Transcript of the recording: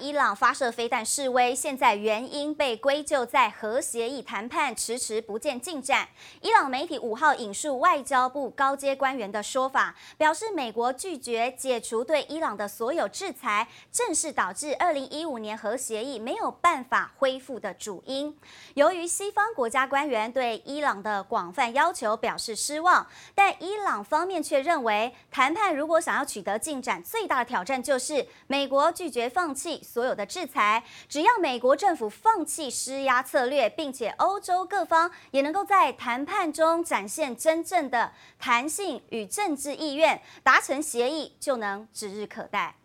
伊朗发射飞弹示威，现在原因被归咎在核协议谈判迟迟不见进展。伊朗媒体五号引述外交部高阶官员的说法，表示美国拒绝解除对伊朗的所有制裁，正是导致二零一五年核协议没有办法恢复的主因。由于西方国家官员对伊朗的广泛要求表示失望，但伊朗方面却认为，谈判如果想要取得进展，最大的挑战就是美国拒绝放弃。所有的制裁，只要美国政府放弃施压策略，并且欧洲各方也能够在谈判中展现真正的弹性与政治意愿，达成协议就能指日可待。